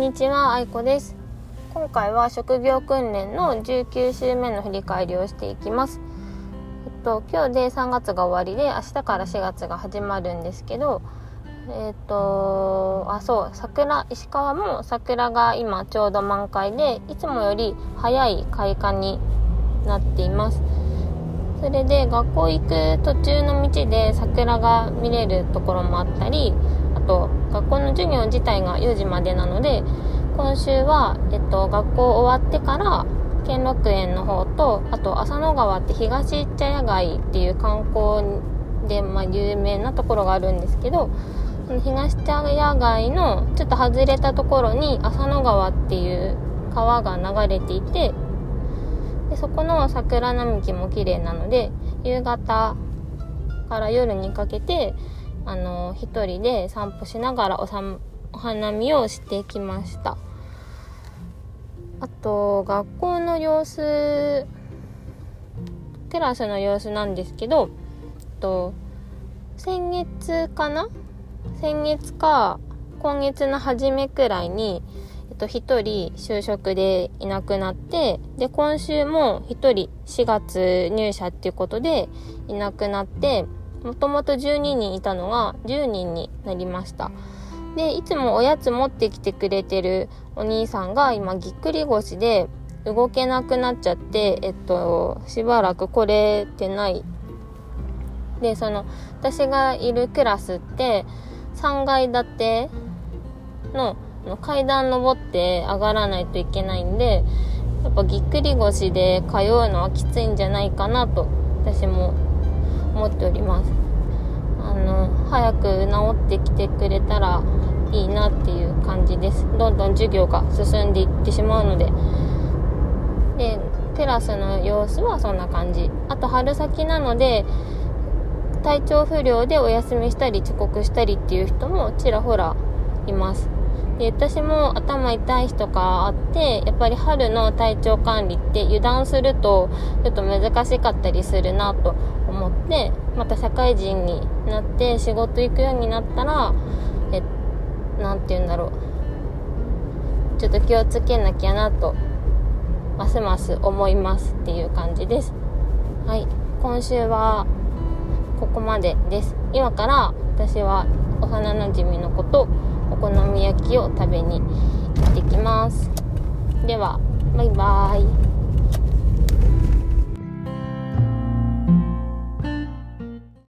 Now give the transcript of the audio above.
んにちは、あいこです。今回は職業訓練の19週目の振り返りをしていきます。えっと、今日で3月が終わりで、明日から4月が始まるんですけど、えっと、あ、そう、桜、石川も桜が今ちょうど満開で、いつもより早い開花になっています。それで学校行く途中の道で桜が見れるところもあったりあと学校の授業自体が4時までなので今週は、えっと、学校終わってから兼六園の方とあと浅野川って東茶屋街っていう観光で、まあ、有名なところがあるんですけどその東茶屋街のちょっと外れたところに浅野川っていう川が流れていてでそこの桜並木も綺麗なので夕方から夜にかけてあの一人で散歩しながらおさお花見をしてきました。あと学校の様子テラスの様子なんですけどと先月かな？先月か今月の初めくらいにと、1人就職でいなくなって、で、今週も1人4月入社っていうことでいなくなって、もともと12人いたのが10人になりました。で、いつもおやつ持ってきてくれてるお兄さんが今ぎっくり腰で動けなくなっちゃって、えっと、しばらく来れてない。で、その、私がいるクラスって3階建ての階段登って上がらないといけないんでやっぱぎっくり腰で通うのはきついんじゃないかなと私も思っております。あの早く治ってきてくれたらいいなっていう感じです。どんどん授業が進んでいってしまうので。でテラスの様子はそんな感じ。あと春先なので体調不良でお休みしたり遅刻したりっていう人もちらほらいます。で私も頭痛い日とかあってやっぱり春の体調管理って油断するとちょっと難しかったりするなと思ってまた社会人になって仕事行くようになったらえ何て言うんだろう。ちょっと気をつけなきゃなとますます思いますっていう感じです。はい。今週はここまでです。今から私は幼なじみの子と好み焼きを食べに行ってきます。ではバイバーイ。